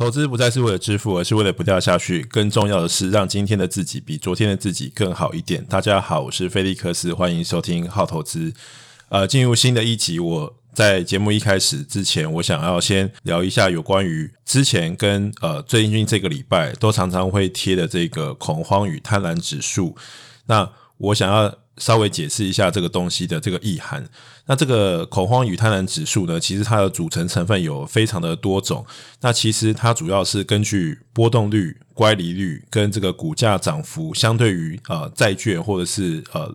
投资不再是为了致富，而是为了不掉下去。更重要的是，让今天的自己比昨天的自己更好一点。大家好，我是菲利克斯，欢迎收听好投资。呃，进入新的一集，我在节目一开始之前，我想要先聊一下有关于之前跟呃最近这个礼拜都常常会贴的这个恐慌与贪婪指数。那我想要。稍微解释一下这个东西的这个意涵。那这个恐慌与贪婪指数呢，其实它的组成成分有非常的多种。那其实它主要是根据波动率、乖离率跟这个股价涨幅相对于呃债券或者是呃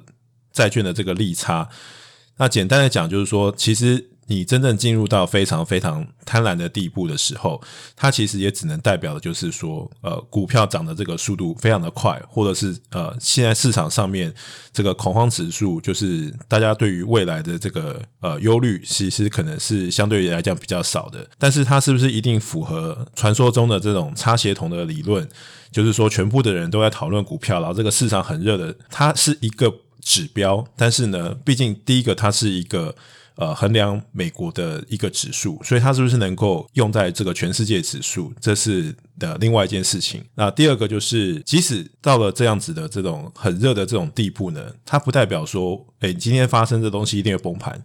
债券的这个利差。那简单的讲，就是说其实。你真正进入到非常非常贪婪的地步的时候，它其实也只能代表的就是说，呃，股票涨的这个速度非常的快，或者是呃，现在市场上面这个恐慌指数，就是大家对于未来的这个呃忧虑，其实可能是相对于来讲比较少的。但是它是不是一定符合传说中的这种差协同的理论？就是说，全部的人都在讨论股票，然后这个市场很热的，它是一个指标。但是呢，毕竟第一个它是一个。呃，衡量美国的一个指数，所以它是不是能够用在这个全世界指数，这是的另外一件事情。那第二个就是，即使到了这样子的这种很热的这种地步呢，它不代表说，诶，今天发生这东西一定会崩盘。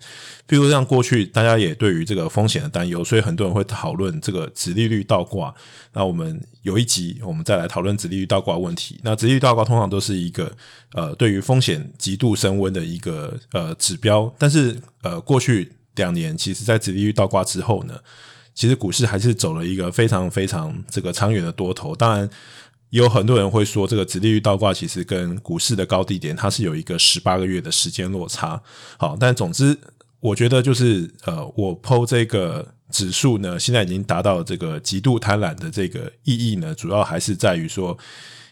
譬如像过去大家也对于这个风险的担忧，所以很多人会讨论这个殖利率倒挂。那我们有一集，我们再来讨论殖利率倒挂问题。那殖利率倒挂通常都是一个呃，对于风险极度升温的一个呃指标，但是呃，过去两年其实在殖利率倒挂之后呢，其实股市还是走了一个非常非常这个长远的多头。当然，有很多人会说，这个殖利率倒挂其实跟股市的高低点它是有一个十八个月的时间落差。好，但总之，我觉得就是呃，我抛这个指数呢，现在已经达到这个极度贪婪的这个意义呢，主要还是在于说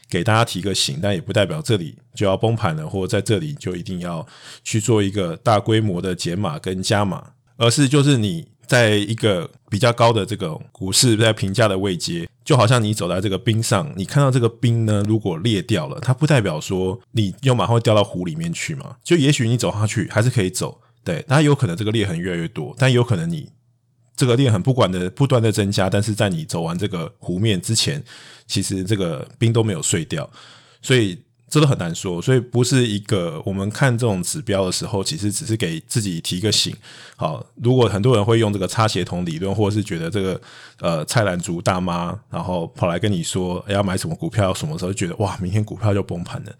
给大家提个醒，但也不代表这里就要崩盘了，或者在这里就一定要去做一个大规模的减码跟加码，而是就是你。在一个比较高的这个股市在评价的位阶，就好像你走在这个冰上，你看到这个冰呢，如果裂掉了，它不代表说你又马上会掉到湖里面去嘛。就也许你走下去还是可以走，对，它有可能这个裂痕越来越多，但有可能你这个裂痕不管的不断的增加，但是在你走完这个湖面之前，其实这个冰都没有碎掉，所以。这都很难说，所以不是一个我们看这种指标的时候，其实只是给自己提个醒。好，如果很多人会用这个差协同理论，或者是觉得这个呃菜篮族大妈，然后跑来跟你说要买什么股票，什么时候觉得哇，明天股票就崩盘了。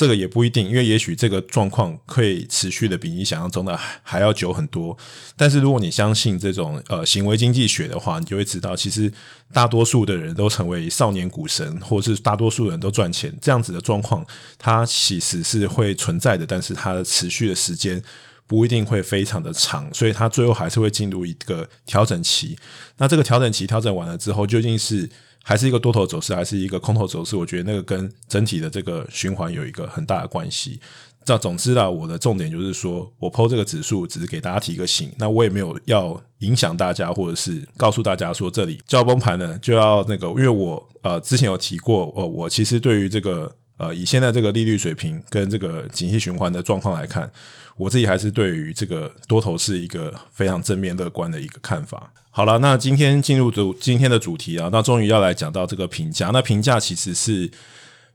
这个也不一定，因为也许这个状况可以持续的比你想象中的还要久很多。但是如果你相信这种呃行为经济学的话，你就会知道，其实大多数的人都成为少年股神，或是大多数人都赚钱，这样子的状况，它其实是会存在的，但是它的持续的时间不一定会非常的长，所以它最后还是会进入一个调整期。那这个调整期调整完了之后，究竟是？还是一个多头走势，还是一个空头走势？我觉得那个跟整体的这个循环有一个很大的关系。这总之啦，我的重点就是说，我抛这个指数只是给大家提个醒，那我也没有要影响大家，或者是告诉大家说这里就要崩盘了，就要那个，因为我呃之前有提过，呃，我其实对于这个呃以现在这个利率水平跟这个景气循环的状况来看。我自己还是对于这个多头是一个非常正面乐观的一个看法。好了，那今天进入主今天的主题啊，那终于要来讲到这个评价。那评价其实是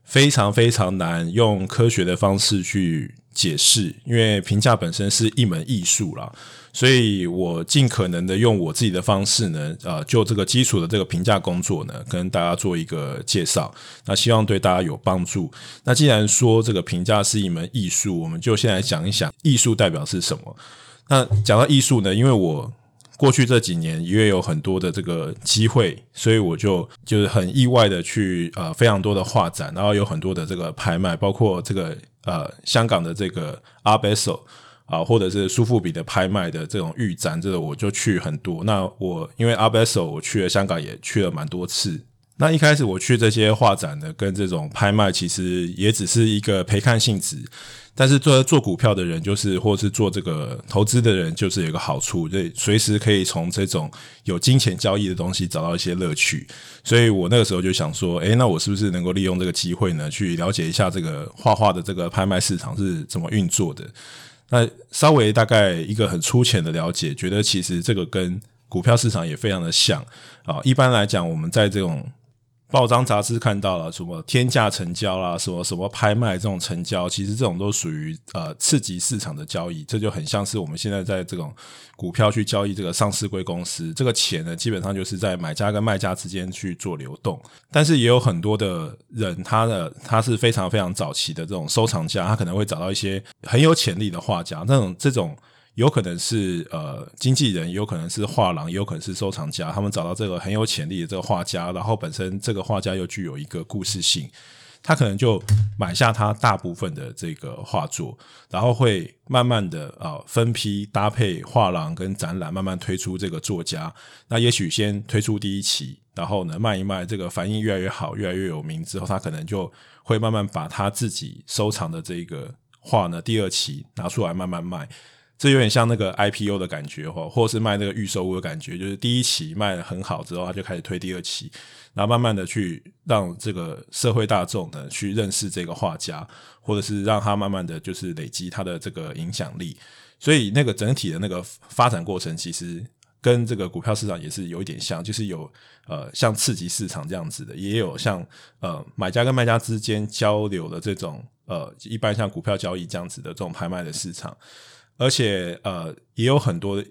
非常非常难用科学的方式去解释，因为评价本身是一门艺术啦。所以我尽可能的用我自己的方式呢，呃，就这个基础的这个评价工作呢，跟大家做一个介绍。那希望对大家有帮助。那既然说这个评价是一门艺术，我们就先来讲一讲艺术代表是什么。那讲到艺术呢，因为我过去这几年因为有很多的这个机会，所以我就就是很意外的去呃非常多的画展，然后有很多的这个拍卖，包括这个呃香港的这个阿贝索啊，或者是苏富比的拍卖的这种预展，这个我就去很多。那我因为阿贝索我去了香港，也去了蛮多次。那一开始我去这些画展的跟这种拍卖，其实也只是一个陪看性质。但是做做股票的人，就是或是做这个投资的人，就是有一个好处，就随时可以从这种有金钱交易的东西找到一些乐趣。所以我那个时候就想说，诶，那我是不是能够利用这个机会呢，去了解一下这个画画的这个拍卖市场是怎么运作的？那稍微大概一个很粗浅的了解，觉得其实这个跟股票市场也非常的像啊。一般来讲，我们在这种报章杂志看到了什么天价成交啦，什么什么拍卖这种成交，其实这种都属于呃次级市场的交易，这就很像是我们现在在这种股票去交易这个上市柜公司，这个钱呢基本上就是在买家跟卖家之间去做流动。但是也有很多的人，他的他是非常非常早期的这种收藏家，他可能会找到一些很有潜力的画家，那种这种。有可能是呃经纪人，有可能是画廊，也有可能是收藏家。他们找到这个很有潜力的这个画家，然后本身这个画家又具有一个故事性，他可能就买下他大部分的这个画作，然后会慢慢的啊、分批搭配画廊跟展览，慢慢推出这个作家。那也许先推出第一期，然后呢卖一卖，这个反应越来越好，越来越有名之后，他可能就会慢慢把他自己收藏的这个画呢第二期拿出来慢慢卖。这有点像那个 IPO 的感觉哈，或者是卖那个预售物的感觉，就是第一期卖得很好之后，他就开始推第二期，然后慢慢的去让这个社会大众呢去认识这个画家，或者是让他慢慢的就是累积他的这个影响力。所以那个整体的那个发展过程，其实跟这个股票市场也是有一点像，就是有呃像刺激市场这样子的，也有像呃买家跟卖家之间交流的这种呃一般像股票交易这样子的这种拍卖的市场。而且呃，也有很多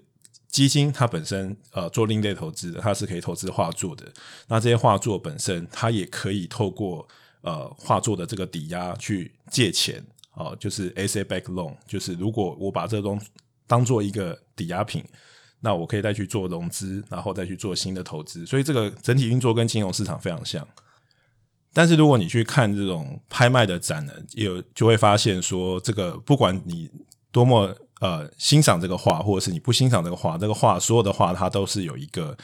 基金，它本身呃做另类投资的，它是可以投资画作的。那这些画作本身，它也可以透过呃画作的这个抵押去借钱哦、就是 asset backed loan，就是如果我把这东当做一个抵押品，那我可以再去做融资，然后再去做新的投资。所以这个整体运作跟金融市场非常像。但是如果你去看这种拍卖的展呢，有就会发现说，这个不管你多么。呃，欣赏这个画，或者是你不欣赏这个画，这个画所有的画它都是有一个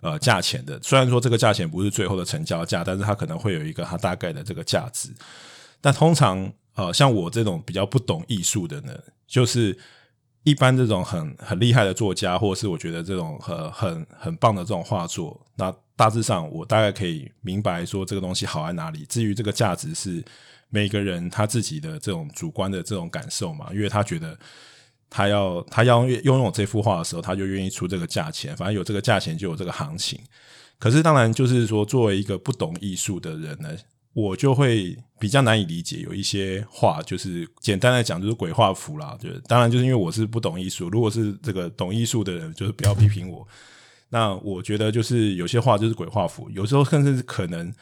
呃价钱的。虽然说这个价钱不是最后的成交价，但是它可能会有一个它大概的这个价值。但通常呃，像我这种比较不懂艺术的呢，就是一般这种很很厉害的作家，或者是我觉得这种很很很棒的这种画作，那大致上我大概可以明白说这个东西好在哪里。至于这个价值是每个人他自己的这种主观的这种感受嘛，因为他觉得。他要他要拥有这幅画的时候，他就愿意出这个价钱。反正有这个价钱，就有这个行情。可是当然，就是说，作为一个不懂艺术的人呢，我就会比较难以理解。有一些画，就是简单来讲，就是鬼画符啦。就是当然，就是因为我是不懂艺术。如果是这个懂艺术的人，就是不要批评我。那我觉得，就是有些画就是鬼画符，有时候甚至可能，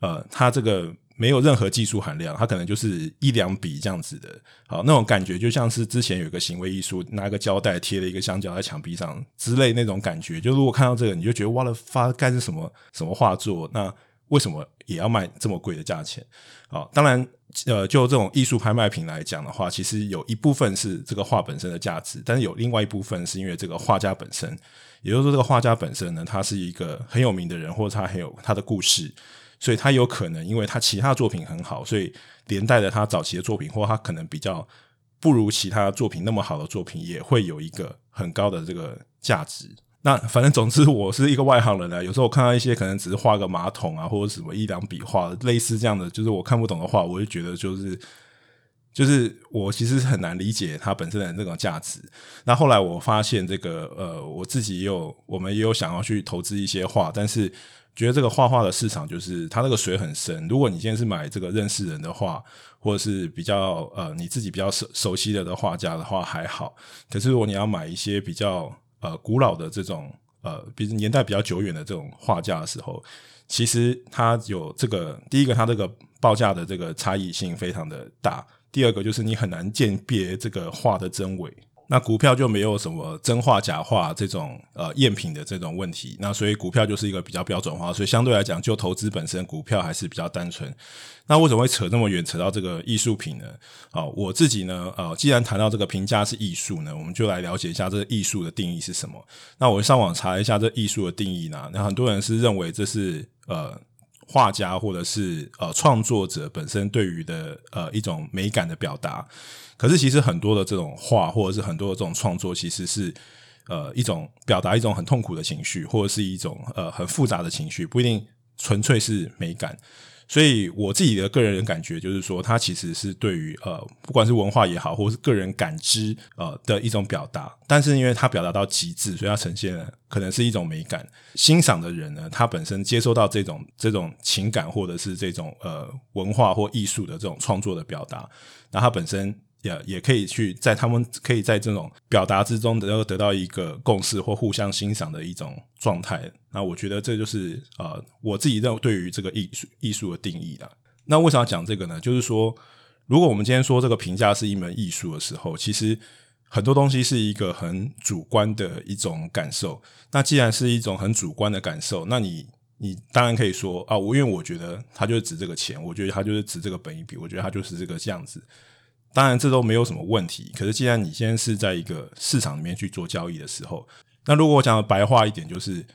呃，他这个。没有任何技术含量，它可能就是一两笔这样子的，好，那种感觉就像是之前有一个行为艺术，拿个胶带贴了一个香蕉在墙壁上之类那种感觉。就如果看到这个，你就觉得哇了发该是什么什么画作？那为什么也要卖这么贵的价钱？好，当然，呃，就这种艺术拍卖品来讲的话，其实有一部分是这个画本身的价值，但是有另外一部分是因为这个画家本身，也就是说，这个画家本身呢，他是一个很有名的人，或者他很有他的故事。所以他有可能，因为他其他作品很好，所以连带着他早期的作品，或他可能比较不如其他作品那么好的作品，也会有一个很高的这个价值。那反正总之，我是一个外行人呢。有时候我看到一些可能只是画个马桶啊，或者什么一两笔画，类似这样的，就是我看不懂的话，我就觉得就是就是我其实是很难理解它本身的这种价值。那后来我发现，这个呃，我自己也有，我们也有想要去投资一些画，但是。觉得这个画画的市场就是它那个水很深。如果你今天是买这个认识人的画，或者是比较呃你自己比较熟熟悉的的画家的话还好。可是如果你要买一些比较呃古老的这种呃，比如年代比较久远的这种画家的时候，其实它有这个第一个，它这个报价的这个差异性非常的大；第二个就是你很难鉴别这个画的真伪。那股票就没有什么真话假话这种呃赝品的这种问题，那所以股票就是一个比较标准化，所以相对来讲，就投资本身，股票还是比较单纯。那为什么会扯这么远，扯到这个艺术品呢？好，我自己呢，呃，既然谈到这个评价是艺术呢，我们就来了解一下这个艺术的定义是什么。那我上网查一下这艺术的定义呢，那很多人是认为这是呃画家或者是呃创作者本身对于的呃一种美感的表达。可是，其实很多的这种画，或者是很多的这种创作，其实是呃一种表达一种很痛苦的情绪，或者是一种呃很复杂的情绪，不一定纯粹是美感。所以我自己的个人感觉就是说，它其实是对于呃，不管是文化也好，或是个人感知呃的一种表达。但是因为它表达到极致，所以它呈现可能是一种美感。欣赏的人呢，他本身接收到这种这种情感，或者是这种呃文化或艺术的这种创作的表达，那他本身。也也可以去在他们可以在这种表达之中得到得到一个共识或互相欣赏的一种状态。那我觉得这就是呃我自己认为对于这个艺术艺术的定义啦。那为什么要讲这个呢？就是说，如果我们今天说这个评价是一门艺术的时候，其实很多东西是一个很主观的一种感受。那既然是一种很主观的感受，那你你当然可以说啊，我因为我觉得它就是值这个钱，我觉得它就是值这个本益比，我觉得它就是这个这样子。当然，这都没有什么问题。可是，既然你现在是在一个市场里面去做交易的时候，那如果我讲的白话一点，就是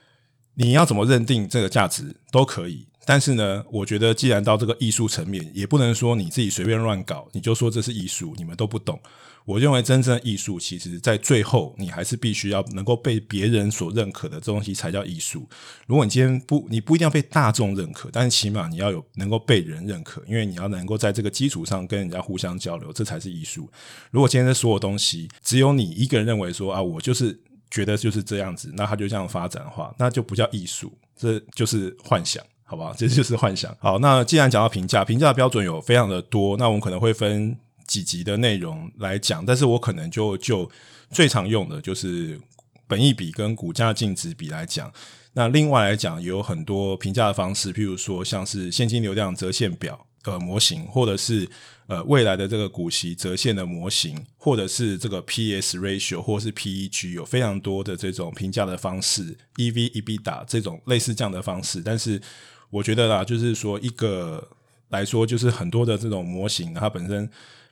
你要怎么认定这个价值都可以。但是呢，我觉得既然到这个艺术层面，也不能说你自己随便乱搞，你就说这是艺术，你们都不懂。我认为真正的艺术，其实在最后，你还是必须要能够被别人所认可的这东西才叫艺术。如果你今天不，你不一定要被大众认可，但是起码你要有能够被人认可，因为你要能够在这个基础上跟人家互相交流，这才是艺术。如果今天的所有东西只有你一个人认为说啊，我就是觉得就是这样子，那它就这样发展的话，那就不叫艺术，这就是幻想，好不好？这就是幻想。好，那既然讲到评价，评价标准有非常的多，那我们可能会分。几集的内容来讲，但是我可能就就最常用的就是本益比跟股价净值比来讲。那另外来讲，也有很多评价的方式，譬如说像是现金流量折现表呃模型，或者是呃未来的这个股息折现的模型，或者是这个 P/S ratio 或是 P/E/G，有非常多的这种评价的方式，E V E B 打这种类似这样的方式。但是我觉得啦，就是说一个来说，就是很多的这种模型，它本身。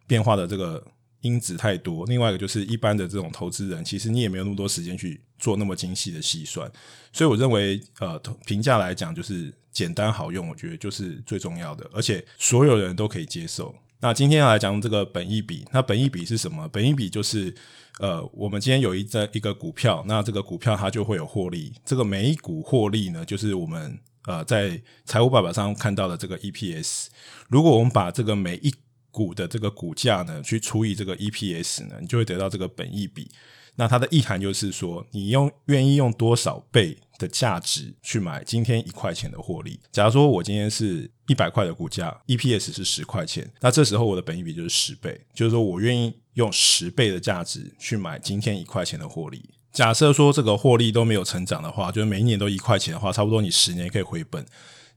变化的这个因子太多，另外一个就是一般的这种投资人，其实你也没有那么多时间去做那么精细的细算，所以我认为，呃，评价来讲就是简单好用，我觉得就是最重要的，而且所有人都可以接受。那今天要来讲这个本益比，那本益比是什么？本益比就是，呃，我们今天有一在一个股票，那这个股票它就会有获利，这个每一股获利呢，就是我们呃在财务报表上看到的这个 EPS。如果我们把这个每一股的这个股价呢，去除以这个 EPS 呢，你就会得到这个本益比。那它的意涵就是说，你用愿意用多少倍的价值去买今天一块钱的获利。假如说我今天是一百块的股价，EPS 是十块钱，那这时候我的本益比就是十倍，就是说我愿意用十倍的价值去买今天一块钱的获利。假设说这个获利都没有成长的话，就是每一年都一块钱的话，差不多你十年可以回本。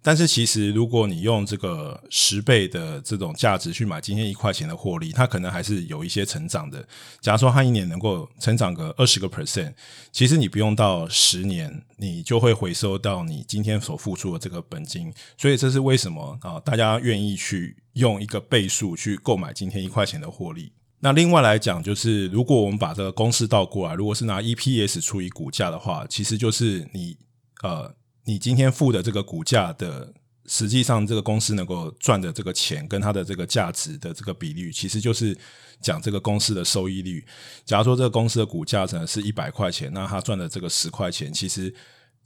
但是其实，如果你用这个十倍的这种价值去买今天一块钱的获利，它可能还是有一些成长的。假如说它一年能够成长个二十个 percent，其实你不用到十年，你就会回收到你今天所付出的这个本金。所以这是为什么啊？大家愿意去用一个倍数去购买今天一块钱的获利。那另外来讲，就是如果我们把这个公式倒过来，如果是拿 EPS 除以股价的话，其实就是你呃。你今天付的这个股价的，实际上这个公司能够赚的这个钱跟它的这个价值的这个比率，其实就是讲这个公司的收益率。假如说这个公司的股价呢是一百块钱，那它赚的这个十块钱，其实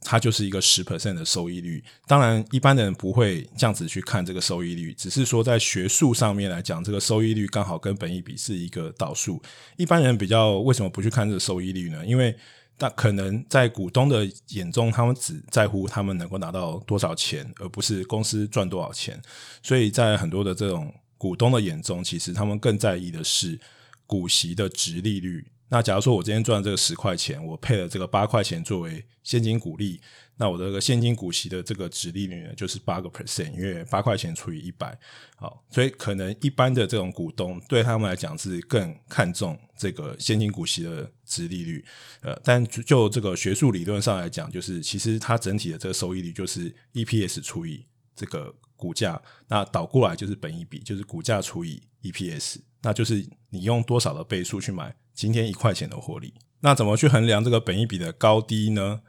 它就是一个十 percent 的收益率。当然，一般的人不会这样子去看这个收益率，只是说在学术上面来讲，这个收益率刚好跟本益比是一个倒数。一般人比较为什么不去看这个收益率呢？因为但可能在股东的眼中，他们只在乎他们能够拿到多少钱，而不是公司赚多少钱。所以在很多的这种股东的眼中，其实他们更在意的是股息的殖利率。那假如说我今天赚这个十块钱，我配了这个八块钱作为现金股利，那我的这个现金股息的这个殖利率呢，就是八个 percent，因为八块钱除以一百，好，所以可能一般的这种股东对他们来讲是更看重这个现金股息的殖利率，呃，但就这个学术理论上来讲，就是其实它整体的这个收益率就是 EPS 除以这个股价，那倒过来就是本益比，就是股价除以 EPS，那就是你用多少的倍数去买。今天一块钱的获利，那怎么去衡量这个本益比的高低呢？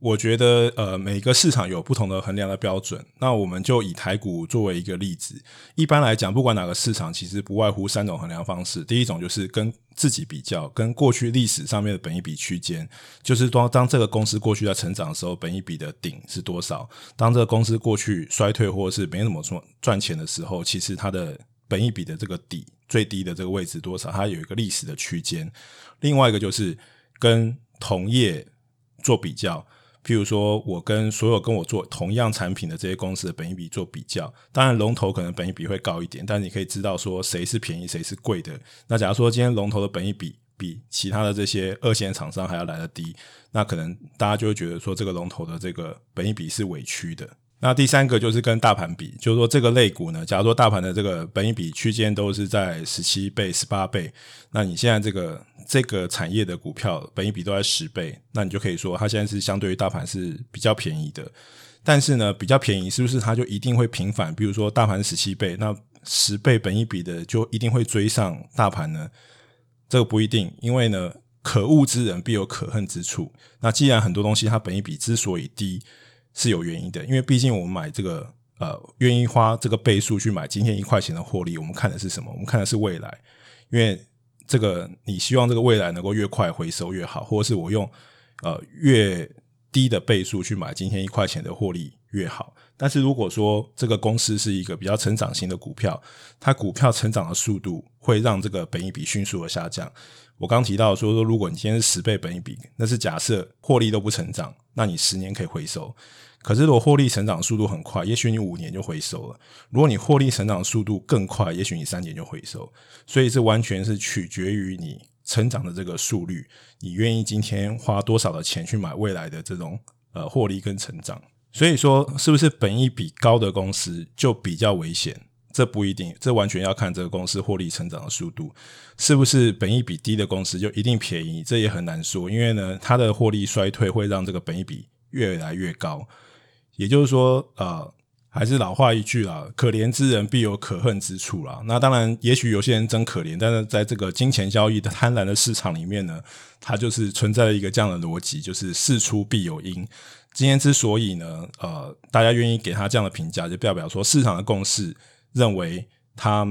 我觉得呃，每个市场有不同的衡量的标准。那我们就以台股作为一个例子。一般来讲，不管哪个市场，其实不外乎三种衡量方式。第一种就是跟自己比较，跟过去历史上面的本益比区间，就是当当这个公司过去在成长的时候，本益比的顶是多少；当这个公司过去衰退或者是没怎么赚赚钱的时候，其实它的本益比的这个底最低的这个位置多少，它有一个历史的区间。另外一个就是跟同业做比较。譬如说，我跟所有跟我做同样产品的这些公司的本益比做比较，当然龙头可能本益比会高一点，但你可以知道说谁是便宜，谁是贵的。那假如说今天龙头的本益比比其他的这些二线厂商还要来得低，那可能大家就会觉得说这个龙头的这个本益比是委屈的。那第三个就是跟大盘比，就是说这个类股呢，假如说大盘的这个本益比区间都是在十七倍、十八倍，那你现在这个这个产业的股票本益比都在十倍，那你就可以说它现在是相对于大盘是比较便宜的。但是呢，比较便宜是不是它就一定会平反？比如说大盘十七倍，那十倍本益比的就一定会追上大盘呢？这个不一定，因为呢，可恶之人必有可恨之处。那既然很多东西它本益比之所以低，是有原因的，因为毕竟我们买这个呃，愿意花这个倍数去买今天一块钱的获利，我们看的是什么？我们看的是未来，因为这个你希望这个未来能够越快回收越好，或者是我用呃越低的倍数去买今天一块钱的获利越好。但是如果说这个公司是一个比较成长型的股票，它股票成长的速度会让这个本益比迅速的下降。我刚提到说说，如果你今天是十倍本益比，那是假设获利都不成长，那你十年可以回收。可是如果获利成长速度很快，也许你五年就回收了；如果你获利成长速度更快，也许你三年就回收。所以这完全是取决于你成长的这个速率，你愿意今天花多少的钱去买未来的这种呃获利跟成长。所以说，是不是本益比高的公司就比较危险？这不一定，这完全要看这个公司获利成长的速度。是不是本益比低的公司就一定便宜？这也很难说，因为呢，它的获利衰退会让这个本益比越来越高。也就是说，呃，还是老话一句啦，可怜之人必有可恨之处啦。那当然，也许有些人真可怜，但是在这个金钱交易的贪婪的市场里面呢，它就是存在了一个这样的逻辑，就是事出必有因。今天之所以呢，呃，大家愿意给他这样的评价，就代表说市场的共识认为他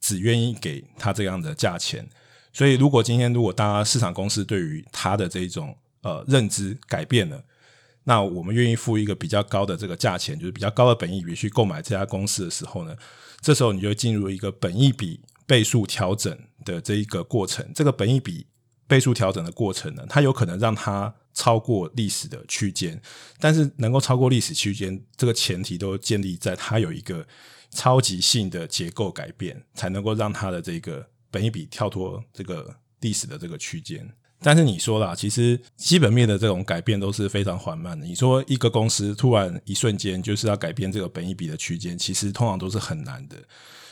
只愿意给他这样的价钱。所以，如果今天如果大家市场公司对于他的这种呃认知改变了，那我们愿意付一个比较高的这个价钱，就是比较高的本益比去购买这家公司的时候呢，这时候你就进入一个本益比倍数调整的这一个过程。这个本益比倍数调整的过程呢，它有可能让它超过历史的区间，但是能够超过历史区间，这个前提都建立在它有一个超级性的结构改变，才能够让它的这个本益比跳脱这个历史的这个区间。但是你说啦，其实基本面的这种改变都是非常缓慢的。你说一个公司突然一瞬间就是要改变这个本益比的区间，其实通常都是很难的。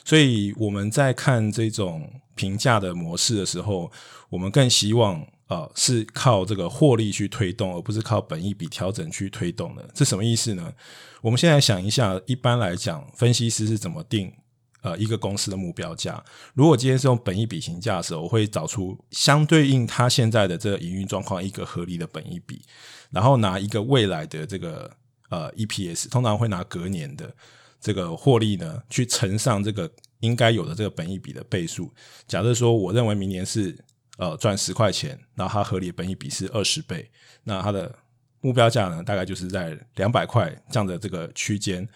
所以我们在看这种评价的模式的时候，我们更希望、呃、是靠这个获利去推动，而不是靠本益比调整去推动的。这什么意思呢？我们现在想一下，一般来讲，分析师是怎么定？呃，一个公司的目标价，如果今天是用本益比评价的时候，我会找出相对应它现在的这个营运状况一个合理的本益比，然后拿一个未来的这个呃 EPS，通常会拿隔年的这个获利呢，去乘上这个应该有的这个本益比的倍数。假设说，我认为明年是呃赚十块钱，然后它合理的本益比是二十倍，那它的目标价呢，大概就是在两百块这样的这个区间。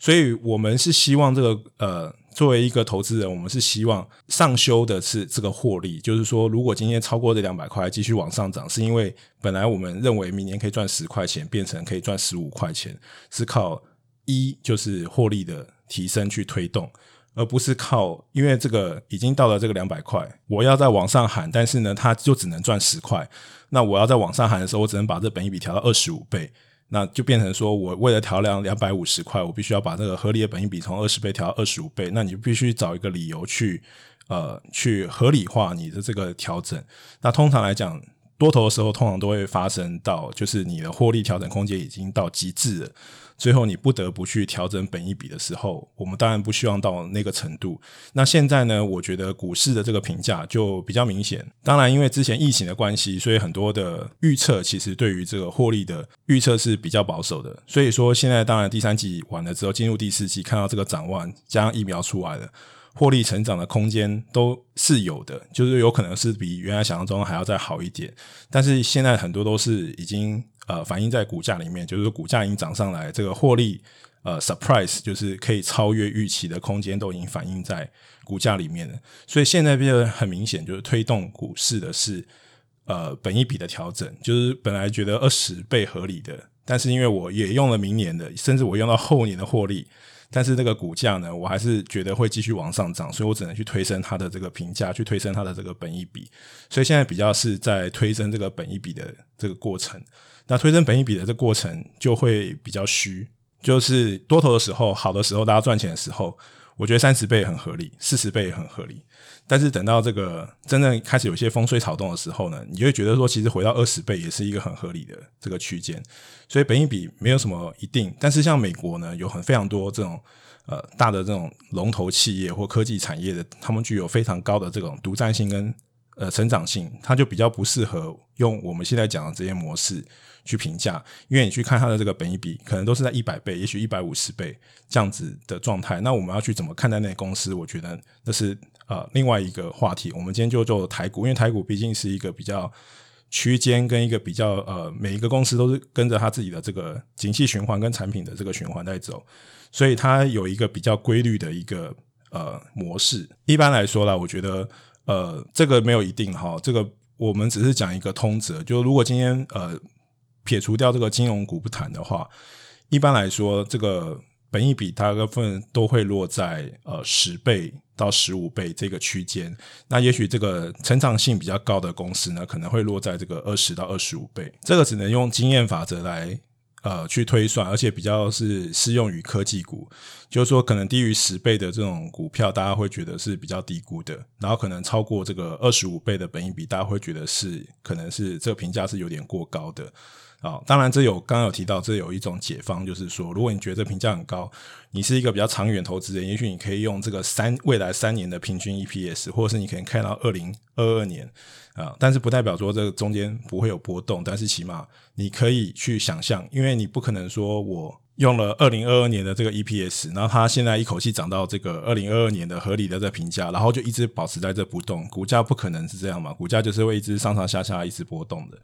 所以我们是希望这个呃，作为一个投资人，我们是希望上修的是这个获利，就是说，如果今天超过这两百块继续往上涨，是因为本来我们认为明年可以赚十块钱，变成可以赚十五块钱，是靠一就是获利的提升去推动，而不是靠因为这个已经到了这个两百块，我要再往上喊，但是呢，它就只能赚十块，那我要再往上喊的时候，我只能把这本益比调到二十五倍。那就变成说，我为了调量两百五十块，我必须要把这个合理的本益比从二十倍调到二十五倍。那你就必须找一个理由去，呃，去合理化你的这个调整。那通常来讲，多头的时候，通常都会发生到，就是你的获利调整空间已经到极致了，最后你不得不去调整本一比的时候，我们当然不希望到那个程度。那现在呢，我觉得股市的这个评价就比较明显。当然，因为之前疫情的关系，所以很多的预测其实对于这个获利的预测是比较保守的。所以说，现在当然第三季完了之后，进入第四季，看到这个展望，加上疫苗出来了。获利成长的空间都是有的，就是有可能是比原来想象中还要再好一点。但是现在很多都是已经呃反映在股价里面，就是说股价已经涨上来，这个获利呃 surprise 就是可以超越预期的空间都已经反映在股价里面了。所以现在变得很明显，就是推动股市的是呃本一比的调整，就是本来觉得二十倍合理的，但是因为我也用了明年的，甚至我用到后年的获利。但是这个股价呢，我还是觉得会继续往上涨，所以我只能去推升它的这个评价，去推升它的这个本益比。所以现在比较是在推升这个本益比的这个过程。那推升本益比的这过程就会比较虚，就是多头的时候，好的时候，大家赚钱的时候。我觉得三十倍很合理，四十倍也很合理，但是等到这个真正开始有些风吹草动的时候呢，你就会觉得说，其实回到二十倍也是一个很合理的这个区间。所以本一比没有什么一定，但是像美国呢，有很非常多这种呃大的这种龙头企业或科技产业的，他们具有非常高的这种独占性跟呃成长性，它就比较不适合用我们现在讲的这些模式。去评价，因为你去看它的这个本益比，可能都是在一百倍，也许一百五十倍这样子的状态。那我们要去怎么看待那公司？我觉得那是呃另外一个话题。我们今天就做台股，因为台股毕竟是一个比较区间跟一个比较呃每一个公司都是跟着它自己的这个景气循环跟产品的这个循环在走，所以它有一个比较规律的一个呃模式。一般来说啦，我觉得呃这个没有一定哈，这个我们只是讲一个通则，就如果今天呃。撇除掉这个金融股不谈的话，一般来说，这个本益比大部分都会落在呃十倍到十五倍这个区间。那也许这个成长性比较高的公司呢，可能会落在这个二十到二十五倍。这个只能用经验法则来呃去推算，而且比较是适用于科技股。就是说，可能低于十倍的这种股票，大家会觉得是比较低估的。然后可能超过这个二十五倍的本益比，大家会觉得是可能是这个评价是有点过高的。啊、当然，这有刚刚有提到，这有一种解方，就是说，如果你觉得这评价很高，你是一个比较长远投资人，也许你可以用这个三未来三年的平均 EPS，或者是你可以看到二零二二年啊、但是不代表说这个中间不会有波动，但是起码你可以去想象，因为你不可能说我用了二零二二年的这个 EPS，然后它现在一口气涨到这个二零二二年的合理的这评价，然后就一直保持在这不动，股价不可能是这样嘛，股价就是会一直上上下下一直波动的。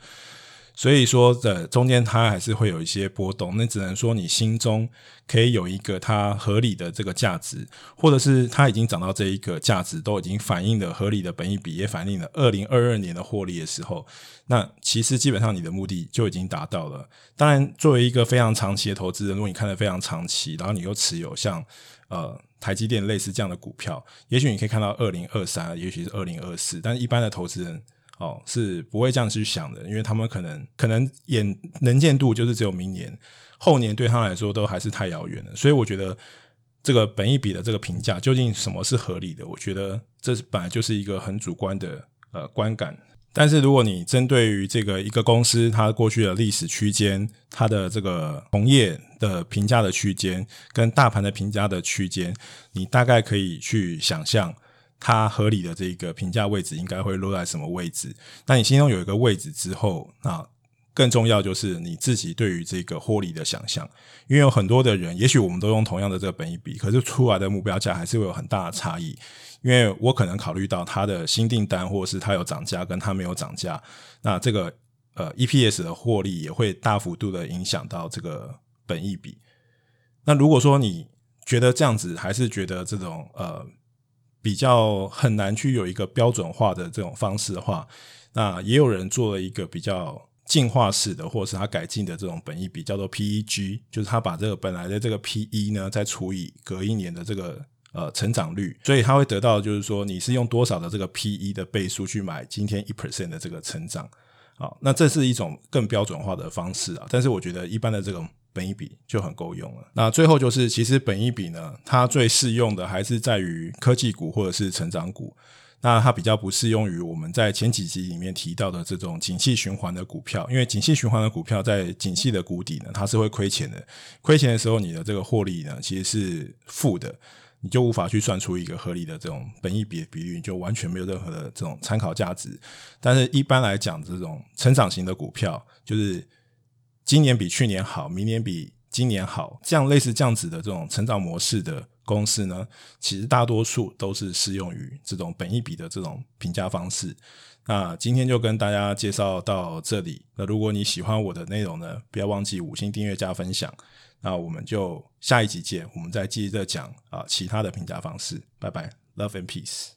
所以说，的中间它还是会有一些波动，那只能说你心中可以有一个它合理的这个价值，或者是它已经涨到这一个价值，都已经反映了合理的本益比，也反映了二零二二年的获利的时候，那其实基本上你的目的就已经达到了。当然，作为一个非常长期的投资人，如果你看得非常长期，然后你又持有像呃台积电类似这样的股票，也许你可以看到二零二三，也许是二零二四，但一般的投资人。哦，是不会这样去想的，因为他们可能可能眼能见度就是只有明年，后年对他来说都还是太遥远了。所以我觉得这个本一笔的这个评价究竟什么是合理的？我觉得这本来就是一个很主观的呃观感。但是如果你针对于这个一个公司它过去的历史区间，它的这个同业的评价的区间跟大盘的评价的区间，你大概可以去想象。它合理的这个评价位置应该会落在什么位置？那你心中有一个位置之后，那更重要就是你自己对于这个获利的想象。因为有很多的人，也许我们都用同样的这个本益比，可是出来的目标价还是会有很大的差异。因为我可能考虑到他的新订单，或是他有涨价，跟他没有涨价，那这个呃 EPS 的获利也会大幅度的影响到这个本益比。那如果说你觉得这样子，还是觉得这种呃。比较很难去有一个标准化的这种方式的话，那也有人做了一个比较进化式的，或者是他改进的这种本意比，叫做 PEG，就是他把这个本来的这个 PE 呢，再除以隔一年的这个呃成长率，所以他会得到就是说你是用多少的这个 PE 的倍数去买今天一 percent 的这个成长，好，那这是一种更标准化的方式啊，但是我觉得一般的这种。本一笔就很够用了。那最后就是，其实本一笔呢，它最适用的还是在于科技股或者是成长股。那它比较不适用于我们在前几集里面提到的这种景气循环的股票，因为景气循环的股票在景气的谷底呢，它是会亏钱的。亏钱的时候，你的这个获利呢，其实是负的，你就无法去算出一个合理的这种本益比的比率，就完全没有任何的这种参考价值。但是一般来讲，这种成长型的股票，就是今年比去年好，明年比今年好，这样类似这样子的这种成长模式的。公司呢，其实大多数都是适用于这种本益比的这种评价方式。那今天就跟大家介绍到这里。那如果你喜欢我的内容呢，不要忘记五星订阅加分享。那我们就下一集见，我们再继续讲啊其他的评价方式。拜拜，Love and Peace。